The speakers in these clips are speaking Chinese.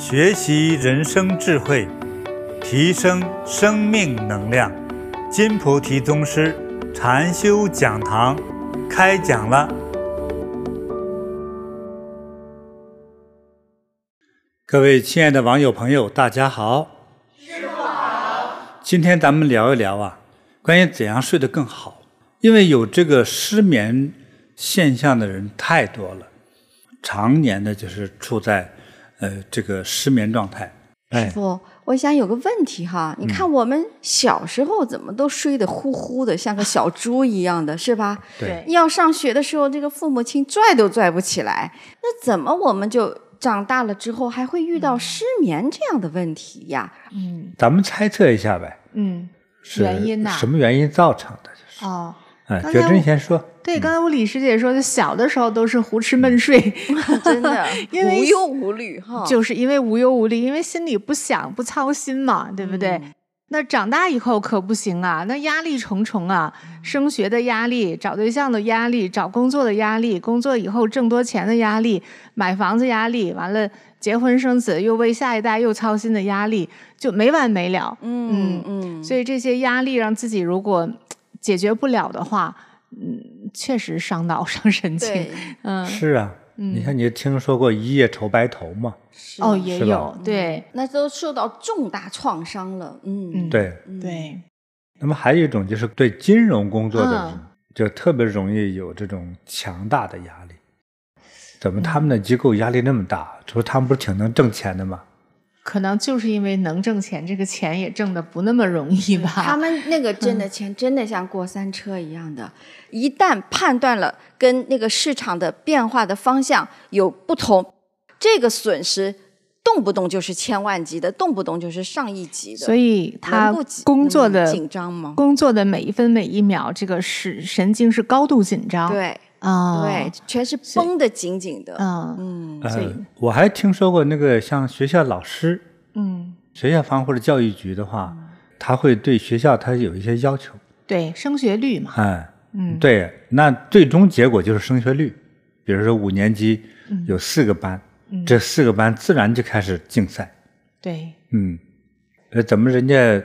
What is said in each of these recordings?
学习人生智慧，提升生命能量。金菩提宗师禅修讲堂开讲了。各位亲爱的网友朋友，大家好。师傅好。今天咱们聊一聊啊，关于怎样睡得更好。因为有这个失眠现象的人太多了，常年的就是处在。呃，这个失眠状态，师傅，我想有个问题哈，你看我们小时候怎么都睡得呼呼的，像个小猪一样的，是吧？对。要上学的时候，这个父母亲拽都拽不起来，那怎么我们就长大了之后还会遇到失眠这样的问题呀？嗯，咱们猜测一下呗。嗯，原因呢？什么原因造成的？就是哦。哎，觉真先说。对，刚才我李师姐说，就小的时候都是胡吃闷睡，真的，因为无忧无虑哈，就是因为无忧无虑，因为心里不想不操心嘛，对不对？嗯、那长大以后可不行啊，那压力重重啊，升学的压力，找对象的压力，找工作的压力，工作以后挣多钱的压力，买房子压力，完了结婚生子又为下一代又操心的压力，就没完没了。嗯嗯，嗯，所以这些压力让自己如果。解决不了的话，嗯，确实伤脑伤神经。嗯，是啊，嗯、你看，你听说过一夜愁白头吗？哦，也有，对，那都受到重大创伤了。嗯，对对。那么还有一种就是对金融工作的人，嗯、就特别容易有这种强大的压力。怎么他们的机构压力那么大？说、嗯、他们不是挺能挣钱的吗？可能就是因为能挣钱，这个钱也挣得不那么容易吧。他们那个挣的钱真的像过山车一样的，嗯、一旦判断了跟那个市场的变化的方向有不同，这个损失动不动就是千万级的，动不动就是上亿级的。所以他工作的紧张吗？工作的每一分每一秒，这个是神经是高度紧张。对。啊、哦，对，全是绷得紧紧的。嗯嗯，呃，我还听说过那个像学校老师，嗯，学校方或者教育局的话，嗯、他会对学校他有一些要求。对，升学率嘛。哎，嗯，对，那最终结果就是升学率。比如说五年级有四个班，嗯、这四个班自然就开始竞赛。对，嗯，呃，怎么人家？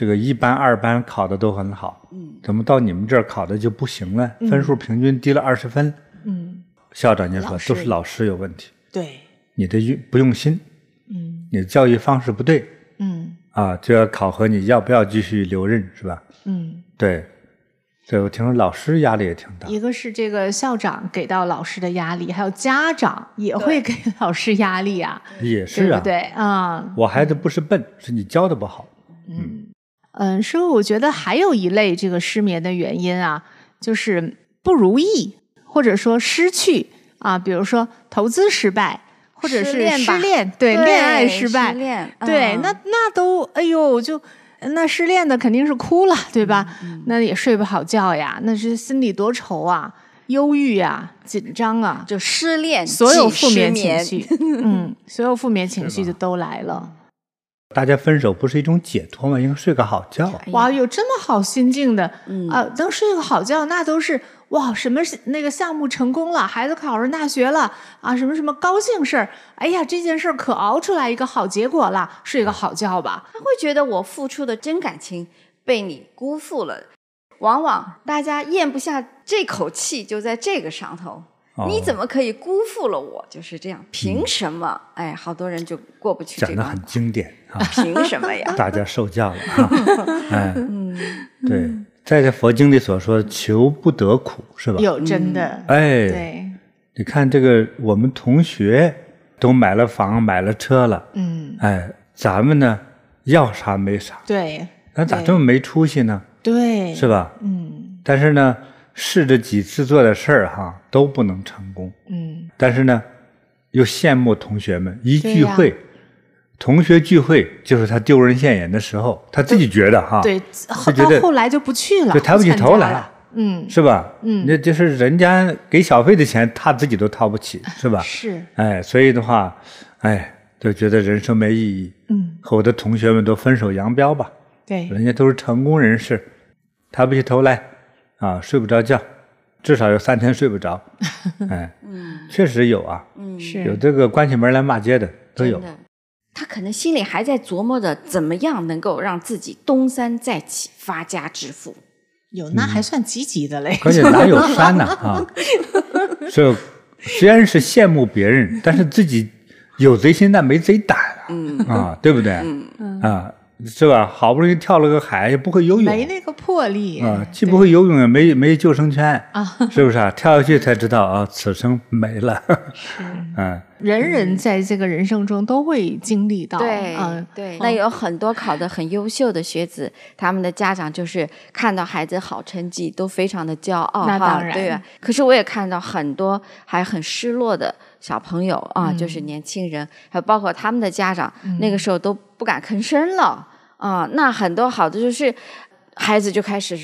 这个一班、二班考的都很好，嗯，怎么到你们这儿考的就不行了？嗯、分数平均低了二十分，嗯，校长就说都是老师有问题，对，你的用不用心，嗯，你的教育方式不对，嗯，啊，就要考核你要不要继续留任，是吧？嗯，对，对，我听说老师压力也挺大，一个是这个校长给到老师的压力，还有家长也会给老师压力啊，也是啊，对，对？啊，我孩子不是笨，是你教的不好，嗯。嗯嗯，师傅，我觉得还有一类这个失眠的原因啊，就是不如意，或者说失去啊，比如说投资失败，或者是失恋，失恋对，对恋爱失败，失恋对，嗯、那那都哎呦，就那失恋的肯定是哭了，对吧？嗯、那也睡不好觉呀，那是心里多愁啊，忧郁啊，紧张啊，就失恋，所有负面情绪，嗯，所有负面情绪就都来了。大家分手不是一种解脱吗？应该睡个好觉。哇，有这么好心境的，嗯、啊，能睡个好觉，那都是哇，什么那个项目成功了，孩子考上大学了啊，什么什么高兴事儿，哎呀，这件事儿可熬出来一个好结果了，睡个好觉吧。他会觉得我付出的真感情被你辜负了，往往大家咽不下这口气，就在这个上头。你怎么可以辜负了我？就是这样，凭什么？嗯、哎，好多人就过不去这个。讲的很经典啊！凭什么呀？大家受教了啊！哎，嗯，对，在这佛经里所说，求不得苦是吧？有真的，哎，对，你看这个，我们同学都买了房，买了车了，嗯，哎，咱们呢，要啥没啥，对，那咋这么没出息呢？对，是吧？嗯，但是呢。试着几次做的事儿哈都不能成功，嗯，但是呢，又羡慕同学们一聚会，呀同学聚会就是他丢人现眼的时候，他自己觉得哈，对，到后来就不去了，就抬不起头来了，嗯，是吧？嗯，那就是人家给小费的钱，他自己都掏不起，是吧？是，哎，所以的话，哎，就觉得人生没意义，嗯，和我的同学们都分手扬镳吧，对，人家都是成功人士，抬不起头来。啊，睡不着觉，至少有三天睡不着，哎，嗯，确实有啊，嗯，是有这个关起门来骂街的都有。他可能心里还在琢磨着怎么样能够让自己东山再起，发家致富。有那还算积极的嘞。而且哪有山呢啊？这虽然是羡慕别人，但是自己有贼心但没贼胆啊，嗯啊，对不对？嗯啊。是吧？好不容易跳了个海，也不会游泳，没那个魄力啊，既不会游泳，也没没救生圈啊，是不是啊？跳下去才知道啊，此生没了。是，嗯，人人在这个人生中都会经历到，对，嗯，对。那有很多考得很优秀的学子，他们的家长就是看到孩子好成绩都非常的骄傲，那当然，对吧？可是我也看到很多还很失落的小朋友啊，就是年轻人，还有包括他们的家长，那个时候都不敢吭声了。啊、呃，那很多好的就是孩子就开始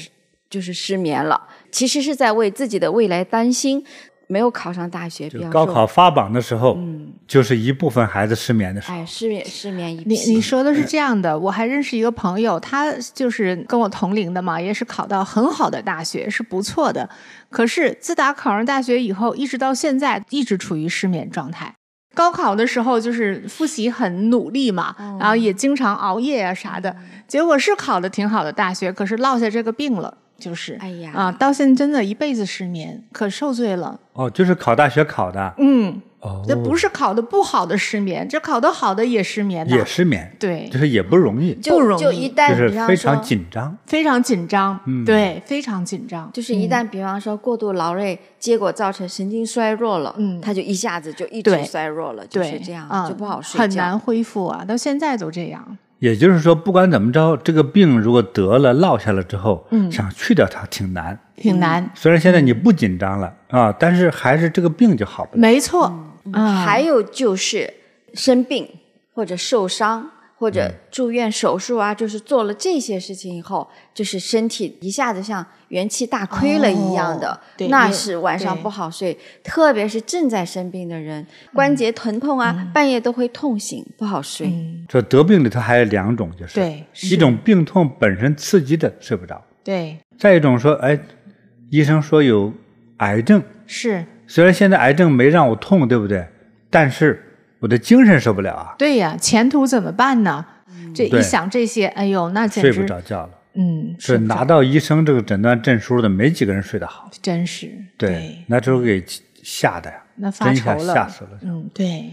就是失眠了，其实是在为自己的未来担心，没有考上大学。比方高考发榜的时候，嗯，就是一部分孩子失眠的时候。哎，失眠失眠一。你你说的是这样的，我还认识一个朋友，他就是跟我同龄的嘛，也是考到很好的大学，是不错的。可是自打考上大学以后，一直到现在，一直处于失眠状态。高考的时候就是复习很努力嘛，嗯、然后也经常熬夜啊啥的，结果是考的挺好的大学，可是落下这个病了，就是，哎呀，啊，到现在真的一辈子失眠，可受罪了。哦，就是考大学考的，嗯，哦，这不是考的不好的失眠，这考的好的也失眠，也失眠，对，就是也不容易，不容易，就一旦就是非常紧张，非常紧张，嗯，对，非常紧张，就是一旦比方说过度劳累，结果造成神经衰弱了，嗯，他就一下子就一直衰弱了，就是这样，就不好睡觉，很难恢复啊，到现在都这样。也就是说，不管怎么着，这个病如果得了落下了之后，嗯，想去掉它挺难，挺难。虽然现在你不紧张了啊，但是还是这个病就好不了。没错，嗯，还有就是生病或者受伤或者住院手术啊，就是做了这些事情以后，就是身体一下子像元气大亏了一样的，那是晚上不好睡。特别是正在生病的人，关节疼痛啊，半夜都会痛醒，不好睡。这得病里头还有两种，就是对，一种病痛本身刺激的睡不着，对。再一种说，哎，医生说有癌症，是。虽然现在癌症没让我痛，对不对？但是。我的精神受不了啊！对呀，前途怎么办呢？这一想这些，哎呦，那简直睡不着觉了。嗯，是拿到医生这个诊断证书的，没几个人睡得好。真是。对，那时候给吓的呀，那发愁了，吓死了。嗯，对。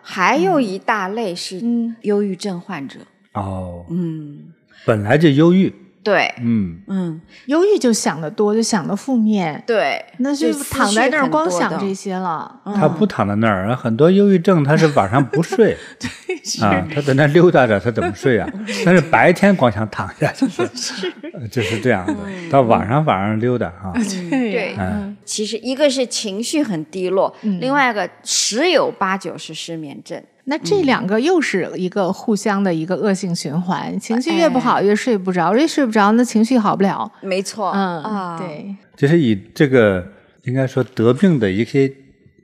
还有一大类是忧郁症患者。哦。嗯。本来就忧郁。对，嗯嗯，忧郁就想的多，就想的负面，对，那就躺在那儿光想这些了。他不躺在那儿，很多忧郁症他是晚上不睡，对，啊，他在那溜达着，他怎么睡啊？但是白天光想躺下，就 是就是这样的，到晚上晚上溜达啊。对，嗯，其实一个是情绪很低落，另外一个十有八九是失眠症。那这两个又是一个互相的一个恶性循环，情绪越不好越睡不着，越睡不着那情绪好不了。没错，嗯啊，对，就是以这个应该说得病的一些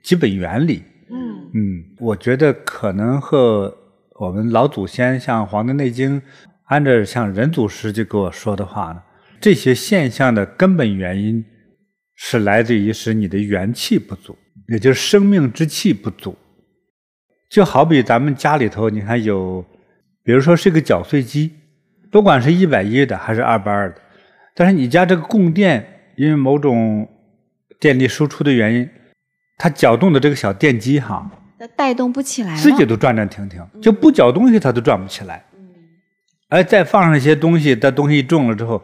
基本原理，嗯嗯，我觉得可能和我们老祖先像《黄帝内经》，按照像任祖师就给我说的话呢，这些现象的根本原因是来自于是你的元气不足，也就是生命之气不足。就好比咱们家里头，你看有，比如说是个搅碎机，不管是一百一的还是二百二的，但是你家这个供电因为某种电力输出的原因，它搅动的这个小电机哈，它带动不起来，自己都转转停停，就不搅东西它都转不起来。哎，再放上一些东西，它东西重了之后。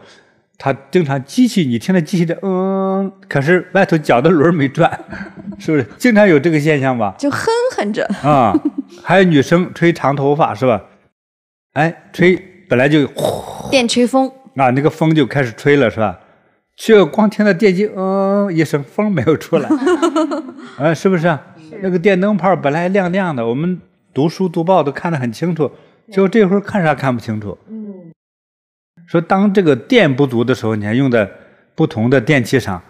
它经常机器，你听着机器的嗯，可是外头脚的轮没转，是不是？经常有这个现象吧？就哼哼着啊、嗯。还有女生吹长头发是吧？哎，吹本来就呼，电吹风啊，那个风就开始吹了是吧？却光听到电机嗯一声，风没有出来，啊，是不是？是那个电灯泡本来亮亮的，我们读书读报都看得很清楚，就这会儿看啥看不清楚。说当这个电不足的时候，你还用在不同的电器上，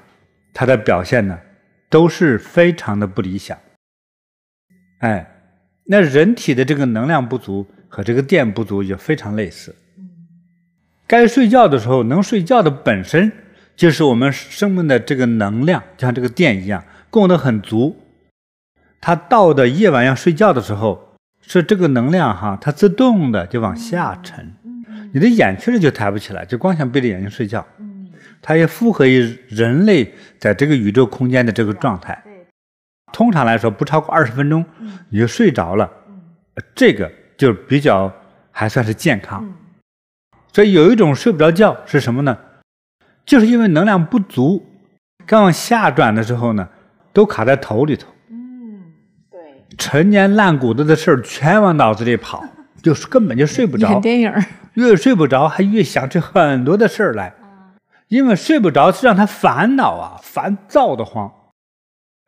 它的表现呢，都是非常的不理想。哎，那人体的这个能量不足和这个电不足也非常类似。该睡觉的时候能睡觉的本身就是我们生命的这个能量，就像这个电一样，供得很足。它到的夜晚要睡觉的时候，是这个能量哈，它自动的就往下沉，你的眼确实就抬不起来，就光想闭着眼睛睡觉。它也符合于人类在这个宇宙空间的这个状态。通常来说，不超过二十分钟你就睡着了，这个就比较还算是健康。所以有一种睡不着觉是什么呢？就是因为能量不足，刚往下转的时候呢，都卡在头里头。嗯，对，陈年烂骨头的事儿全往脑子里跑，就是根本就睡不着。演电影，越睡不着，还越想出很多的事儿来。因为睡不着是让他烦恼啊，烦躁的慌。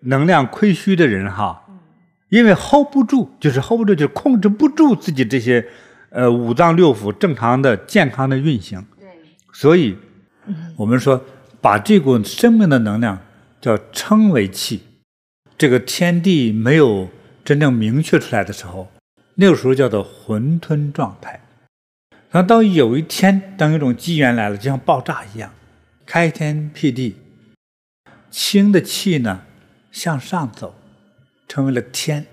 能量亏虚的人哈，因为 hold 不住，就是 hold 不住，就是控制不住自己这些呃五脏六腑正常的健康的运行。对，所以我们说把这股生命的能量叫称为气。这个天地没有真正明确出来的时候，那个时候叫做混沌状态。然后到有一天，当一种机缘来了，就像爆炸一样。开天辟地，清的气呢向上走，成为了天；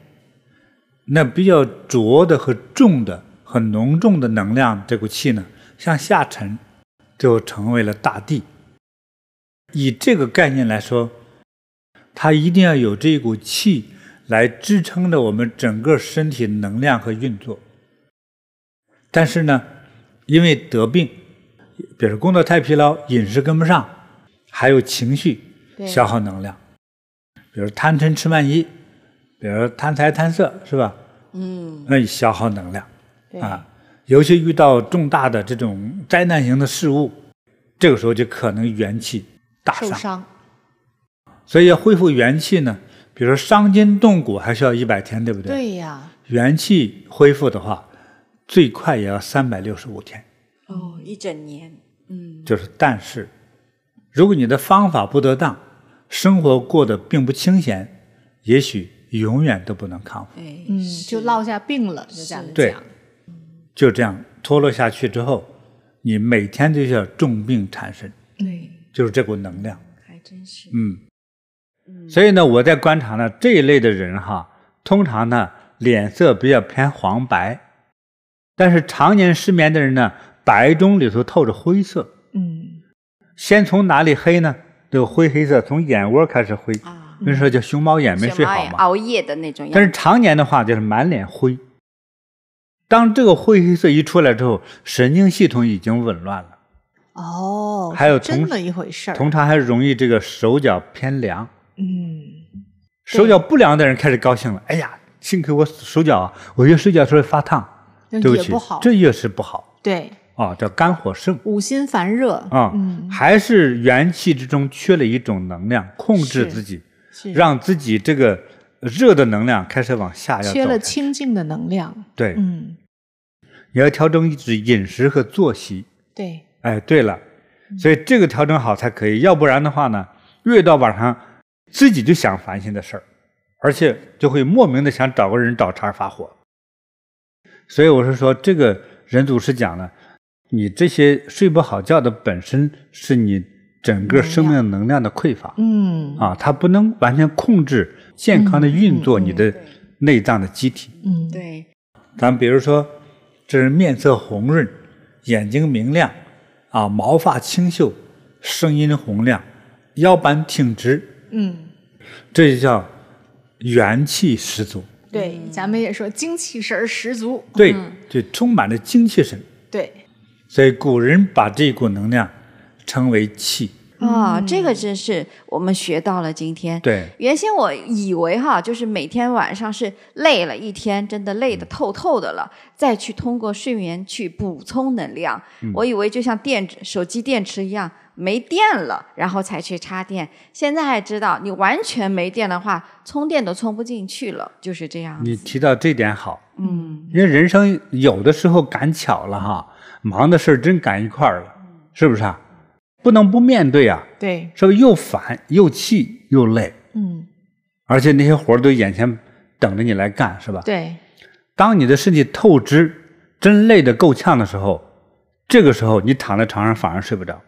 那比较浊的和重的、很浓重的能量，这股气呢向下沉，就成为了大地。以这个概念来说，它一定要有这一股气来支撑着我们整个身体能量和运作。但是呢，因为得病。比如工作太疲劳，饮食跟不上，还有情绪消耗能量，比如贪嗔痴慢疑，比如贪财贪色，是吧？嗯，那消耗能量啊。尤其遇到重大的这种灾难型的事物，这个时候就可能元气大伤。伤。所以要恢复元气呢，比如说伤筋动骨还需要一百天，对不对？对呀。元气恢复的话，最快也要三百六十五天。哦，一整年，嗯，就是，但是，如果你的方法不得当，生活过得并不清闲，也许永远都不能康复。哎，嗯，就落下病了，就这样讲。对，就这样脱落下去之后，你每天都要重病缠身。对，就是这股能量，还真是。嗯，嗯，所以呢，我在观察呢，这一类的人哈，通常呢脸色比较偏黄白，但是常年失眠的人呢。白中里头透着灰色，嗯，先从哪里黑呢？这个灰黑色从眼窝开始灰，啊，那时候叫熊猫眼没睡好嘛，熬夜的那种。但是常年的话就是满脸灰。当这个灰黑色一出来之后，神经系统已经紊乱了。哦，还有这么一回事儿。通常还容易这个手脚偏凉。嗯，手脚不凉的人开始高兴了。哎呀，幸亏我手脚啊，我越睡觉时候发烫，对不起，这越是不好。对。啊、哦，叫肝火盛，五心烦热啊，还是元气之中缺了一种能量，控制自己，让自己这个热的能量开始往下要走，缺了清静的能量，对，嗯，你要调整一种饮食和作息，对，哎，对了，所以这个调整好才可以，要不然的话呢，越到晚上自己就想烦心的事儿，而且就会莫名的想找个人找茬发火，所以我是说，这个人祖师讲了。你这些睡不好觉的本身是你整个生命能量的匮乏，嗯啊，它不能完全控制健康的运作你的内脏的机体，嗯，对。咱比如说，这人面色红润，眼睛明亮，啊，毛发清秀，声音洪亮，腰板挺直，嗯，这就叫元气十足。对，咱们也说精气神十足，对，就充满了精气神。对。所以古人把这股能量称为气啊、哦，这个真是我们学到了。今天对，原先我以为哈，就是每天晚上是累了一天，真的累得透透的了，再去通过睡眠去补充能量。嗯、我以为就像电池、手机电池一样，没电了，然后才去插电。现在还知道，你完全没电的话，充电都充不进去了，就是这样。你提到这点好，嗯，因为人生有的时候赶巧了哈。忙的事儿真赶一块儿了，是不是啊？不能不面对啊。对，是不是又烦又气又累？嗯，而且那些活儿都眼前等着你来干，是吧？对。当你的身体透支，真累得够呛的时候，这个时候你躺在床上反而睡不着。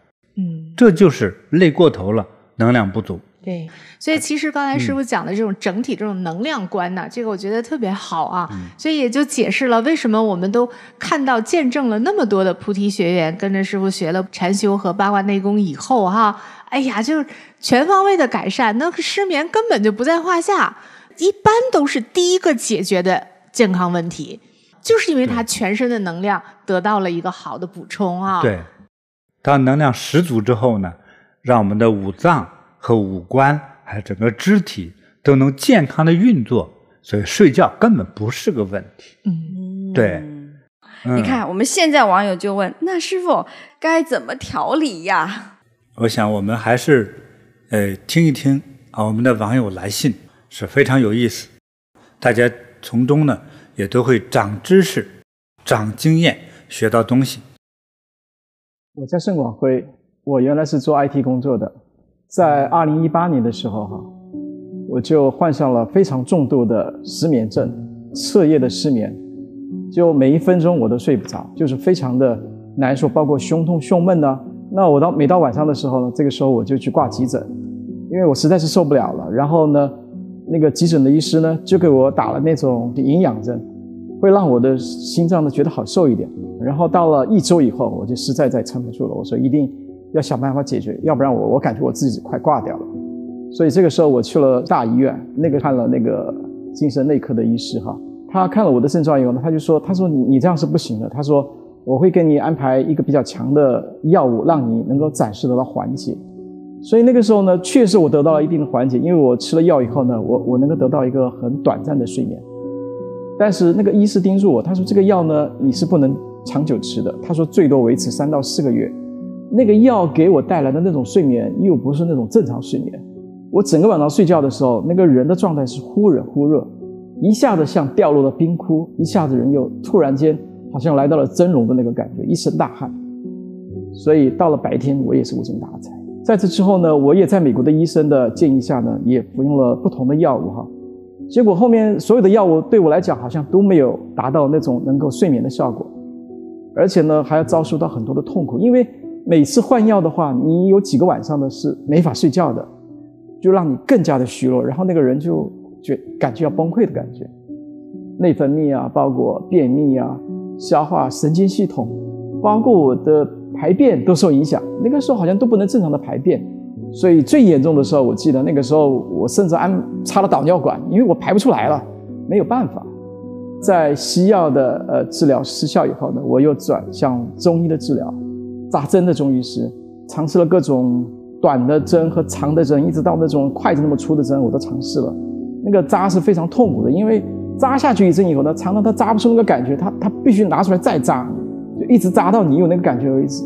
嗯，这就是累过头了，能量不足。对，所以其实刚才师傅讲的这种整体这种能量观呢、啊，嗯、这个我觉得特别好啊。嗯、所以也就解释了为什么我们都看到见证了那么多的菩提学员跟着师傅学了禅修和八卦内功以后哈，哎呀，就是全方位的改善，那个失眠根本就不在话下，一般都是第一个解决的健康问题，就是因为他全身的能量得到了一个好的补充啊。对，当能量十足之后呢，让我们的五脏。和五官还有整个肢体都能健康的运作，所以睡觉根本不是个问题。嗯，对。你看，我们现在网友就问：那师傅该怎么调理呀？我想我们还是呃听一听啊，我们的网友来信是非常有意思，大家从中呢也都会长知识、长经验、学到东西。我叫盛广辉，我原来是做 IT 工作的。在二零一八年的时候，哈，我就患上了非常重度的失眠症，彻夜的失眠，就每一分钟我都睡不着，就是非常的难受，包括胸痛、胸闷呢。那我到每到晚上的时候呢，这个时候我就去挂急诊，因为我实在是受不了了。然后呢，那个急诊的医师呢，就给我打了那种营养针，会让我的心脏呢觉得好受一点。然后到了一周以后，我就实在再撑不住了，我说一定。要想办法解决，要不然我我感觉我自己快挂掉了。所以这个时候我去了大医院，那个看了那个精神内科的医师哈，他看了我的症状以后呢，他就说，他说你你这样是不行的，他说我会给你安排一个比较强的药物，让你能够暂时得到缓解。所以那个时候呢，确实我得到了一定的缓解，因为我吃了药以后呢，我我能够得到一个很短暂的睡眠。但是那个医师叮嘱我，他说这个药呢，你是不能长久吃的，他说最多维持三到四个月。那个药给我带来的那种睡眠，又不是那种正常睡眠。我整个晚上睡觉的时候，那个人的状态是忽冷忽热，一下子像掉落了冰窟，一下子人又突然间好像来到了蒸笼的那个感觉，一身大汗。所以到了白天，我也是无精打采。在这之后呢，我也在美国的医生的建议下呢，也服用了不同的药物哈。结果后面所有的药物对我来讲，好像都没有达到那种能够睡眠的效果，而且呢，还要遭受到很多的痛苦，因为。每次换药的话，你有几个晚上的是没法睡觉的，就让你更加的虚弱，然后那个人就觉感觉要崩溃的感觉，内分泌啊，包括便秘啊，消化、神经系统，包括我的排便都受影响。那个时候好像都不能正常的排便，所以最严重的时候，我记得那个时候我甚至安插了导尿管，因为我排不出来了，没有办法。在西药的呃治疗失效以后呢，我又转向中医的治疗。扎针的中医师，尝试了各种短的针和长的针，一直到那种筷子那么粗的针，我都尝试了。那个扎是非常痛苦的，因为扎下去一针以后呢，常常他扎不出那个感觉，他他必须拿出来再扎，就一直扎到你有那个感觉为止。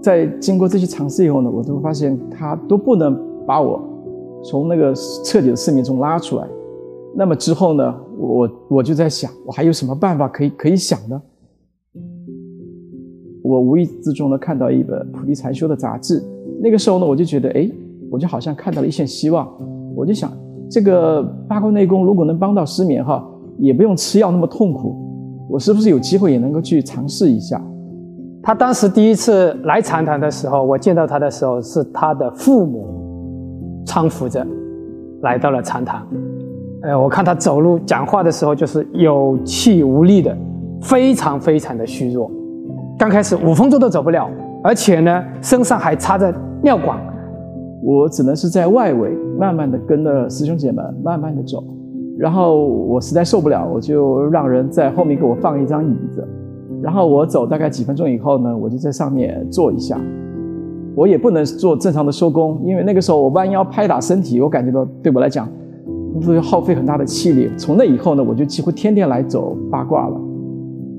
在经过这些尝试以后呢，我都发现他都不能把我从那个彻底的失眠中拉出来。那么之后呢，我我就在想，我还有什么办法可以可以想呢？我无意之中呢看到一本《菩提禅修》的杂志，那个时候呢我就觉得，哎，我就好像看到了一线希望。我就想，这个八卦内功如果能帮到失眠哈，也不用吃药那么痛苦，我是不是有机会也能够去尝试一下？他当时第一次来禅堂的时候，我见到他的时候是他的父母搀扶着来到了禅堂。呃，我看他走路讲话的时候就是有气无力的，非常非常的虚弱。刚开始五分钟都走不了，而且呢，身上还插着尿管。我只能是在外围慢慢的跟着师兄姐们慢慢的走，然后我实在受不了，我就让人在后面给我放一张椅子，然后我走大概几分钟以后呢，我就在上面坐一下。我也不能做正常的收工，因为那个时候我弯腰拍打身体，我感觉到对我来讲会耗费很大的气力。从那以后呢，我就几乎天天来走八卦了。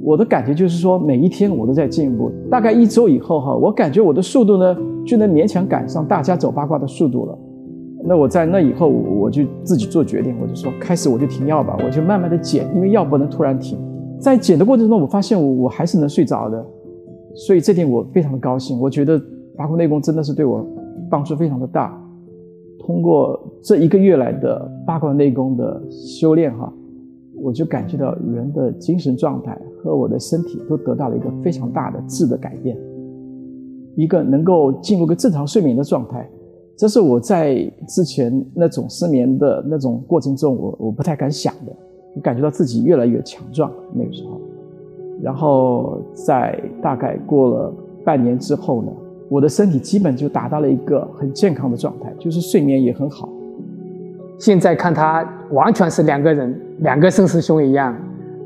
我的感觉就是说，每一天我都在进步。大概一周以后哈，我感觉我的速度呢，就能勉强赶上大家走八卦的速度了。那我在那以后，我就自己做决定，我就说，开始我就停药吧，我就慢慢的减，因为药不能突然停。在减的过程中，我发现我我还是能睡着的，所以这点我非常的高兴。我觉得八卦内功真的是对我帮助非常的大。通过这一个月来的八卦内功的修炼哈。我就感觉到人的精神状态和我的身体都得到了一个非常大的质的改变，一个能够进入个正常睡眠的状态，这是我在之前那种失眠的那种过程中，我我不太敢想的。你感觉到自己越来越强壮那个时候，然后在大概过了半年之后呢，我的身体基本就达到了一个很健康的状态，就是睡眠也很好。现在看他完全是两个人，两个盛师兄一样，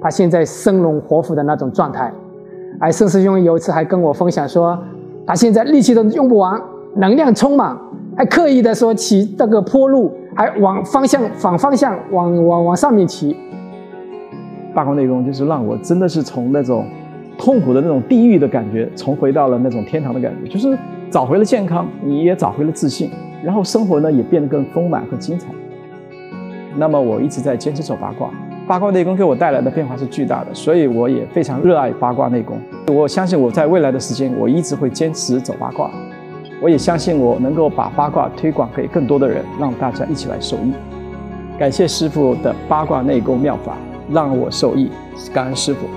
他现在生龙活虎的那种状态。哎，盛师兄有一次还跟我分享说，他现在力气都用不完，能量充满，还刻意的说骑这个坡路，还往方向反方向往往往上面骑。八卦内功就是让我真的是从那种痛苦的那种地狱的感觉，重回到了那种天堂的感觉，就是找回了健康，你也找回了自信，然后生活呢也变得更丰满和精彩。那么我一直在坚持走八卦，八卦内功给我带来的变化是巨大的，所以我也非常热爱八卦内功。我相信我在未来的时间，我一直会坚持走八卦。我也相信我能够把八卦推广给更多的人，让大家一起来受益。感谢师父的八卦内功妙法，让我受益，感恩师傅。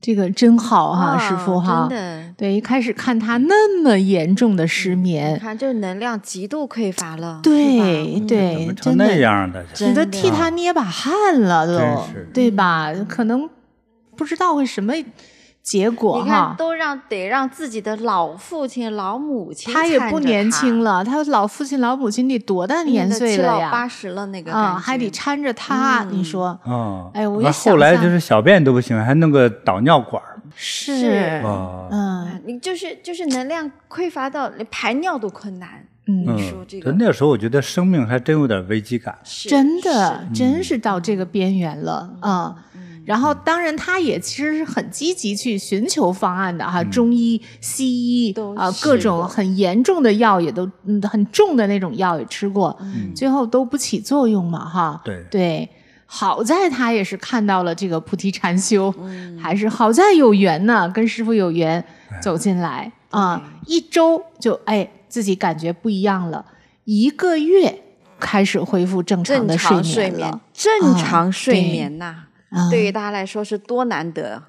这个真好哈、师傅哈，真的。对，一开始看他那么严重的失眠，你看这能量极度匮乏了，对对，怎么成那样的？你都替他捏把汗了都，对吧？可能不知道会什么结果你看，都让得让自己的老父亲、老母亲，他也不年轻了，他老父亲、老母亲得多大年岁了呀？七老八十了那个啊，还得搀着他，你说？嗯，哎，我那后来就是小便都不行，还弄个导尿管是，嗯，你就是就是能量匮乏到连排尿都困难。嗯，你说这个，那时候我觉得生命还真有点危机感，真的，真是到这个边缘了啊。然后，当然，他也其实是很积极去寻求方案的哈，中医、西医啊，各种很严重的药也都，嗯，很重的那种药也吃过，最后都不起作用嘛，哈。对。对，好在他也是看到了这个菩提禅修，还是好在有缘呢，跟师傅有缘走进来啊，一周就哎自己感觉不一样了，一个月开始恢复正常的睡眠了，正常睡眠呐。对于大家来说是多难得，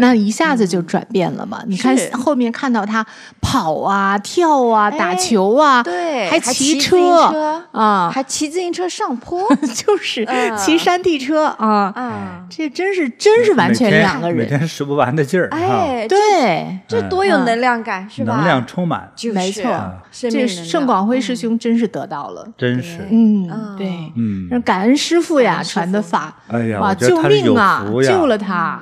那一下子就转变了嘛？你看后面看到他跑啊、跳啊、打球啊，对，还骑车啊，还骑自行车上坡，就是骑山地车啊。啊！这真是真是完全两个人，每天使不完的劲儿，哎，对，这多有能量感是吧？能量充满，没错，这盛广辉师兄真是得到了，真是，嗯，对，嗯，感恩师傅呀传的法，哎呀，哇，救命啊，救了他。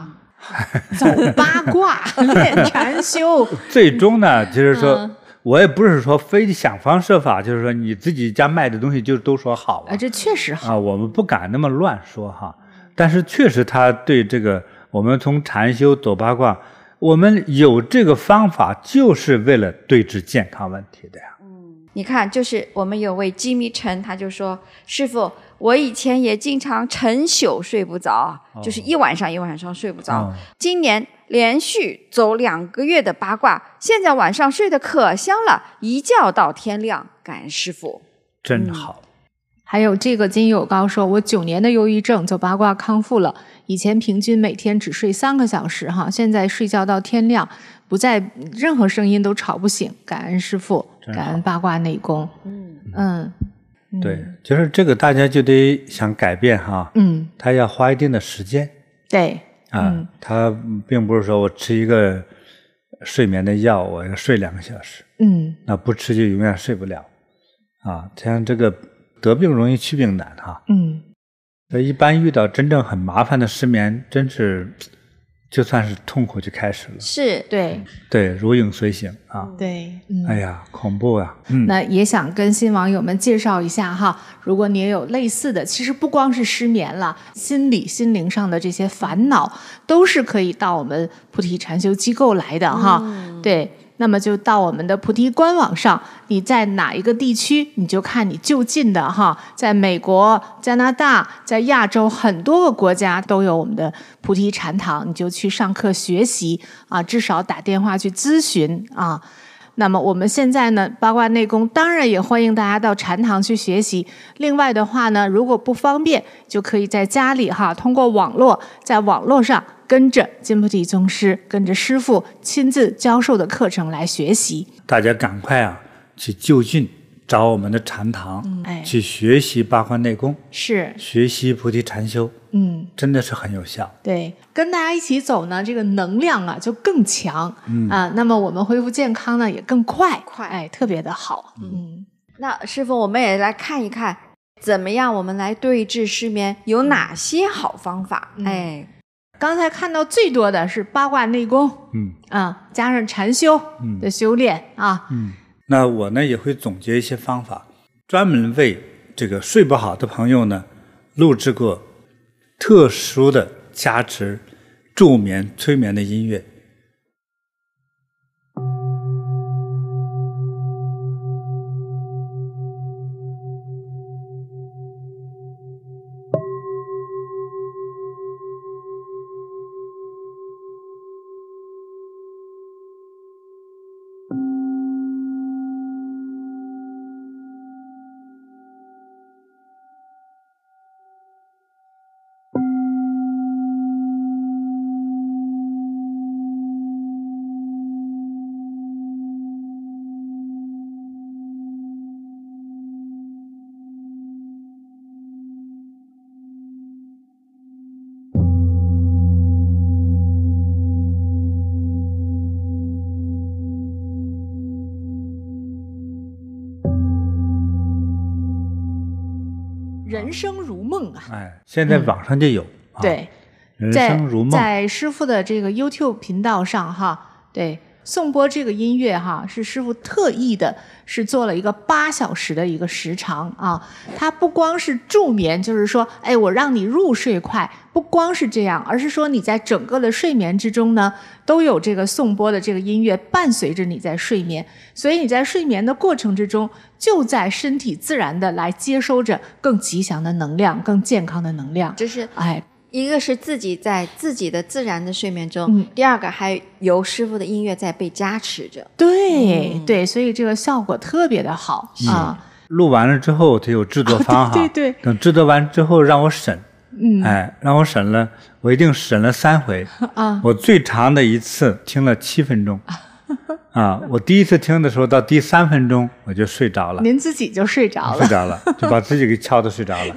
走八卦，练禅修，最终呢，就是说，嗯、我也不是说非得想方设法，就是说你自己家卖的东西就都说好啊，这确实好啊，我们不敢那么乱说哈。但是确实，他对这个，我们从禅修走八卦，我们有这个方法，就是为了对治健康问题的呀。嗯，你看，就是我们有位机密臣，他就说，师父。我以前也经常成宿睡不着，哦、就是一晚上一晚上睡不着。哦、今年连续走两个月的八卦，现在晚上睡得可香了，一觉到天亮。感恩师傅，真好。嗯、还有这个金友高说，我九年的忧郁症走八卦康复了，以前平均每天只睡三个小时哈，现在睡觉到天亮，不再任何声音都吵不醒。感恩师傅，感恩八卦内功。嗯嗯。对，就是这个，大家就得想改变哈，嗯，他要花一定的时间，对，啊，他并不是说我吃一个睡眠的药，我要睡两个小时，嗯，那不吃就永远睡不了，啊，像这个得病容易去病难哈，嗯，所以一般遇到真正很麻烦的失眠，真是。就算是痛苦就开始了，是。对。对，如影随形啊，对，嗯、哎呀，恐怖啊！嗯，那也想跟新网友们介绍一下哈，如果你也有类似的，其实不光是失眠了，心理、心灵上的这些烦恼，都是可以到我们菩提禅修机构来的哈，嗯、对。那么就到我们的菩提官网上，你在哪一个地区，你就看你就近的哈，在美国、加拿大、在亚洲很多个国家都有我们的菩提禅堂，你就去上课学习啊，至少打电话去咨询啊。那么我们现在呢，八卦内功当然也欢迎大家到禅堂去学习。另外的话呢，如果不方便，就可以在家里哈，通过网络，在网络上跟着金菩提宗师，跟着师傅亲自教授的课程来学习。大家赶快啊，去就近找我们的禅堂，嗯哎。去学习八关内功，是，学习菩提禅修，嗯，真的是很有效。对，跟大家一起走呢，这个能量啊就更强，嗯。啊，那么我们恢复健康呢也更快，快。哎，特别的好，嗯，那师傅，我们也来看一看，怎么样我们来对治失眠，有哪些好方法？嗯。哎，刚才看到最多的是八卦内功，嗯。啊，加上禅修的修炼啊，嗯，那我呢也会总结一些方法，专门为这个睡不好的朋友呢录制过特殊的加持助眠催眠的音乐。人生如梦啊，哎，现在网上就有。啊、对，人在生如梦。在师傅的这个 YouTube 频道上哈，对，颂钵这个音乐哈，是师傅特意的，是做了一个八小时的一个时长啊。它不光是助眠，就是说，哎，我让你入睡快，不光是这样，而是说你在整个的睡眠之中呢，都有这个颂钵的这个音乐伴随着你在睡眠，所以你在睡眠的过程之中，就在身体自然的来接收着更吉祥的能量，更健康的能量。这是哎。一个是自己在自己的自然的睡眠中，嗯、第二个还由师傅的音乐在被加持着。对、嗯、对，所以这个效果特别的好、嗯、啊。录完了之后，它有制作方哈、啊。对对对。等制作完之后，让我审。嗯。哎，让我审了，我一定审了三回。啊。我最长的一次听了七分钟。啊，我第一次听的时候，到第三分钟我就睡着了。您自己就睡着了。睡着了，就把自己给敲的睡着了。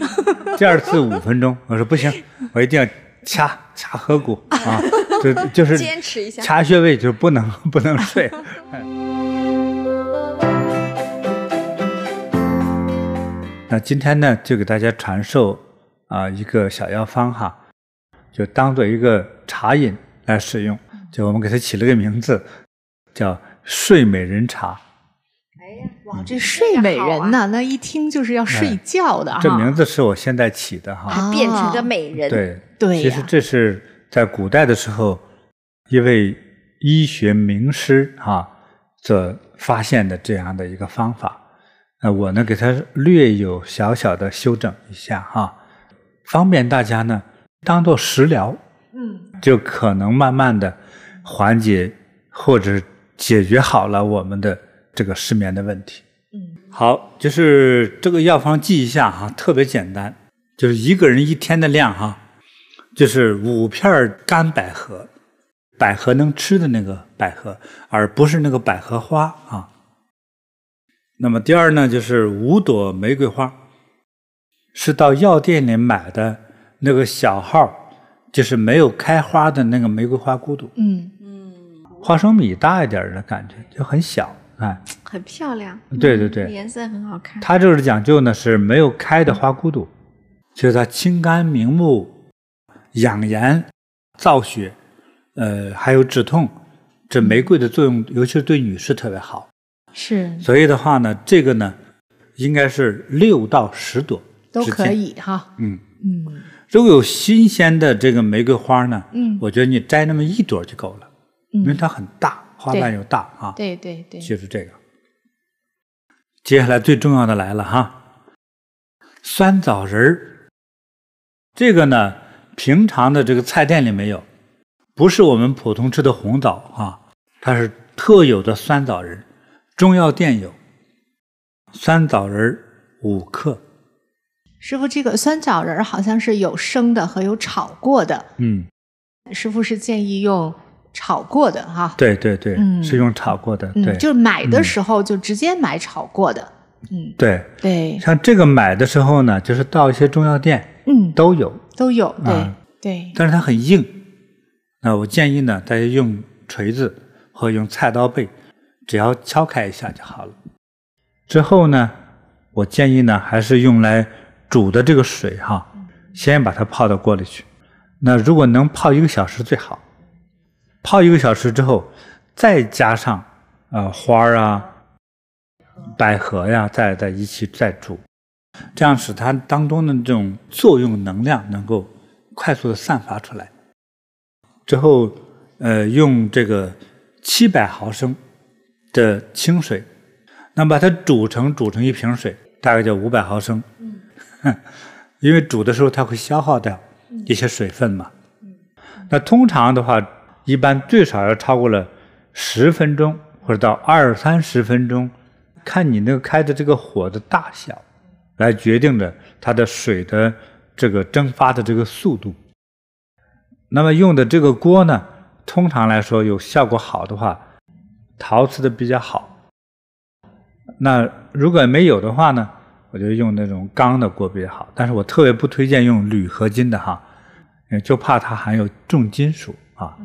第二次五分钟，我说不行，我一定要掐掐合谷啊，就就是坚持一下，掐穴位就不能不能睡。那今天呢，就给大家传授啊一个小药方哈，就当做一个茶饮来使用，就我们给它起了个名字，叫睡美人茶。哎呀，哇，这睡美人呐、啊，那一听就是要睡觉的哈。这名字是我现在起的哈。啊、变成个美人。对对、啊，其实这是在古代的时候，一位医学名师哈所发现的这样的一个方法。那我呢，给他略有小小的修整一下哈，方便大家呢当做食疗，嗯，就可能慢慢的缓解或者解决好了我们的这个失眠的问题。嗯，好，就是这个药方记一下哈，特别简单，就是一个人一天的量哈，就是五片干百合，百合能吃的那个百合，而不是那个百合花啊。那么第二呢，就是五朵玫瑰花，是到药店里买的那个小号，就是没有开花的那个玫瑰花骨朵。嗯嗯，花生米大一点的感觉，就很小，哎，很漂亮。对对对，颜色很好看。它就是讲究呢是没有开的花骨朵，就是它清肝明目、养颜、造血，呃，还有止痛。这玫瑰的作用，尤其是对女士特别好。是，所以的话呢，这个呢，应该是六到十朵都可以哈。嗯嗯，如果有新鲜的这个玫瑰花呢，嗯，我觉得你摘那么一朵就够了，嗯，因为它很大，花瓣又大啊。对对对，就是这个。接下来最重要的来了哈，酸枣仁儿，这个呢，平常的这个菜店里没有，不是我们普通吃的红枣啊，它是特有的酸枣仁。中药店有酸枣仁五克。师傅，这个酸枣仁好像是有生的和有炒过的。嗯，师傅是建议用炒过的哈。对对对，嗯是用炒过的。对，嗯，就是买的时候就直接买炒过的。嗯，对。对，像这个买的时候呢，就是到一些中药店嗯，都有，都有。对、啊对，但是它很硬。那我建议呢，大家用锤子或用菜刀背，只要敲开一下就好了。之后呢，我建议呢，还是用来煮的这个水哈，先把它泡到锅里去。那如果能泡一个小时最好。泡一个小时之后，再加上呃花儿啊、百合呀，再在一起再煮，这样使它当中的这种作用能量能够快速的散发出来。之后，呃，用这个七百毫升的清水，那把它煮成煮成一瓶水，大概就五百毫升。嗯，因为煮的时候它会消耗掉一些水分嘛。那通常的话，一般最少要超过了十分钟，或者到二三十分钟，看你那个开的这个火的大小，来决定着它的水的这个蒸发的这个速度。那么用的这个锅呢，通常来说有效果好的话，陶瓷的比较好。那如果没有的话呢，我就用那种钢的锅比较好。但是我特别不推荐用铝合金的哈，就怕它含有重金属啊。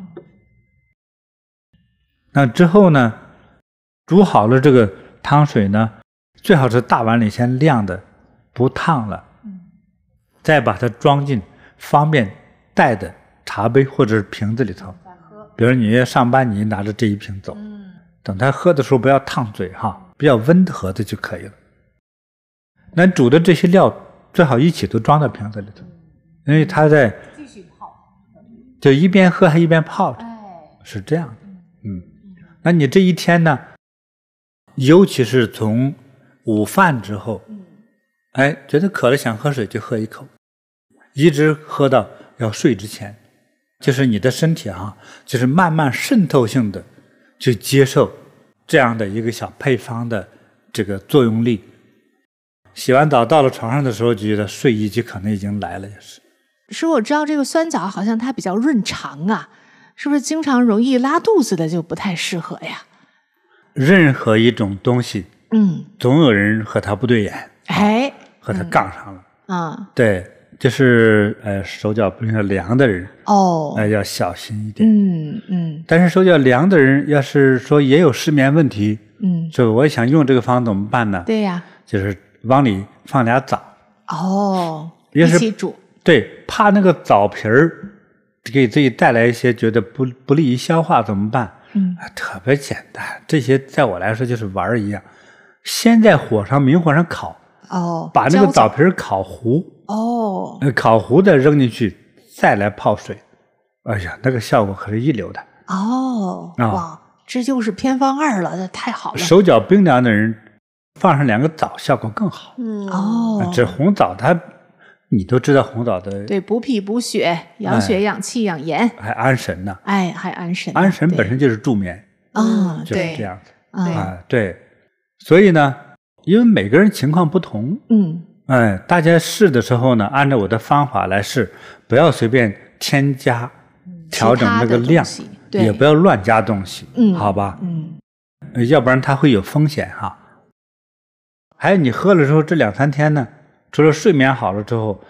那之后呢，煮好了这个汤水呢，最好是大碗里先晾的不烫了，再把它装进方便带的茶杯或者是瓶子里头。比如你要上班，你拿着这一瓶走，等他喝的时候不要烫嘴哈，比较温和的就可以了。那煮的这些料最好一起都装到瓶子里头，因为它在继续泡，就一边喝还一边泡着，是这样的，嗯。那你这一天呢，尤其是从午饭之后，哎，觉得渴了想喝水就喝一口，一直喝到要睡之前，就是你的身体啊，就是慢慢渗透性的去接受这样的一个小配方的这个作用力。洗完澡到了床上的时候，就觉得睡意就可能已经来了，也是。师，我知道这个酸枣好像它比较润肠啊。是不是经常容易拉肚子的就不太适合呀？任何一种东西，嗯，总有人和他不对眼，哎，和他杠上了。嗯，对，就是呃手脚不是凉的人，哦，呃要小心一点。嗯嗯。但是手脚凉的人，要是说也有失眠问题，嗯，所以我想用这个方怎么办呢？对呀，就是往里放俩枣，哦，一起煮。对，怕那个枣皮儿。给自己带来一些觉得不不利于消化怎么办？嗯，特别简单，这些在我来说就是玩儿一样。先在火上明火上烤，哦，把那个枣皮儿烤糊，哦，烤糊的扔进去，再来泡水。哎呀，那个效果可是一流的。哦，啊、哇，这就是偏方二了，那太好了。手脚冰凉的人放上两个枣，效果更好。嗯，哦，这红枣它。你都知道红枣的对，补脾补血、养血养气养颜，还安神呢。哎，还安神。安神本身就是助眠啊，就是这样子啊。对，所以呢，因为每个人情况不同，嗯，哎，大家试的时候呢，按照我的方法来试，不要随便添加、调整那个量，也不要乱加东西，嗯，好吧？嗯，要不然它会有风险哈。还有你喝了之后这两三天呢。除了睡眠好了之后，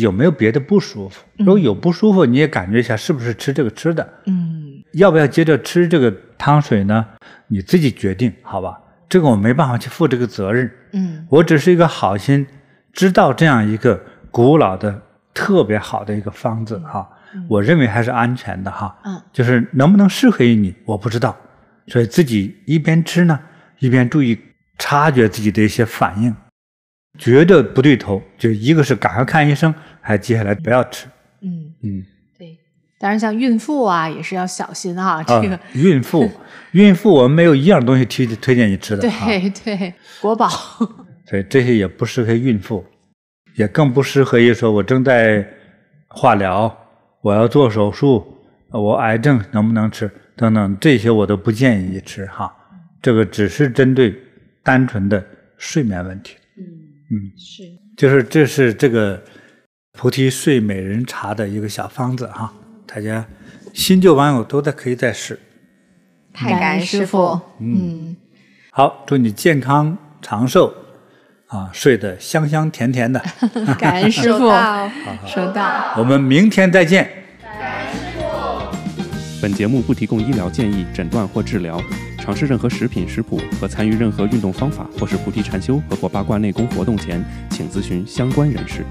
有没有别的不舒服？如果有不舒服，你也感觉一下是不是吃这个吃的？嗯，要不要接着吃这个汤水呢？你自己决定，好吧？这个我没办法去负这个责任。嗯，我只是一个好心，知道这样一个古老的、特别好的一个方子哈，我认为还是安全的哈。嗯，就是能不能适合于你，我不知道，所以自己一边吃呢，一边注意察觉自己的一些反应。觉得不对头，就一个是赶快看医生，还接下来不要吃。嗯嗯，对。当然，像孕妇啊，也是要小心啊。这个、啊、孕妇，孕妇，我们没有一样东西推推荐你吃的。对、啊、对，国宝。所以这些也不适合孕妇，也更不适合于说我正在化疗，我要做手术，我癌症能不能吃等等，这些我都不建议你吃哈。这个只是针对单纯的睡眠问题。嗯，是，就是这是这个菩提睡美人茶的一个小方子哈。大家新旧网友都在可以再试。太感恩师傅，嗯，好，祝你健康长寿，啊，睡得香香甜甜的。感恩师傅，收到。收到。我们明天再见。感恩师傅本节目不提供医疗建议、诊断或治疗。尝试任何食品食谱和参与任何运动方法，或是菩提禅修和或八卦内功活动前，请咨询相关人士。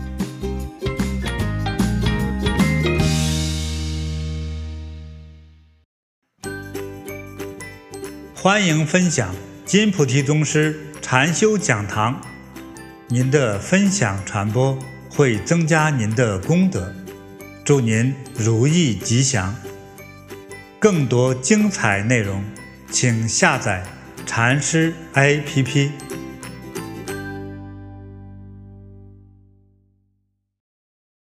欢迎分享金菩提宗师禅修讲堂，您的分享传播会增加您的功德，祝您如意吉祥。更多精彩内容，请下载禅师 APP。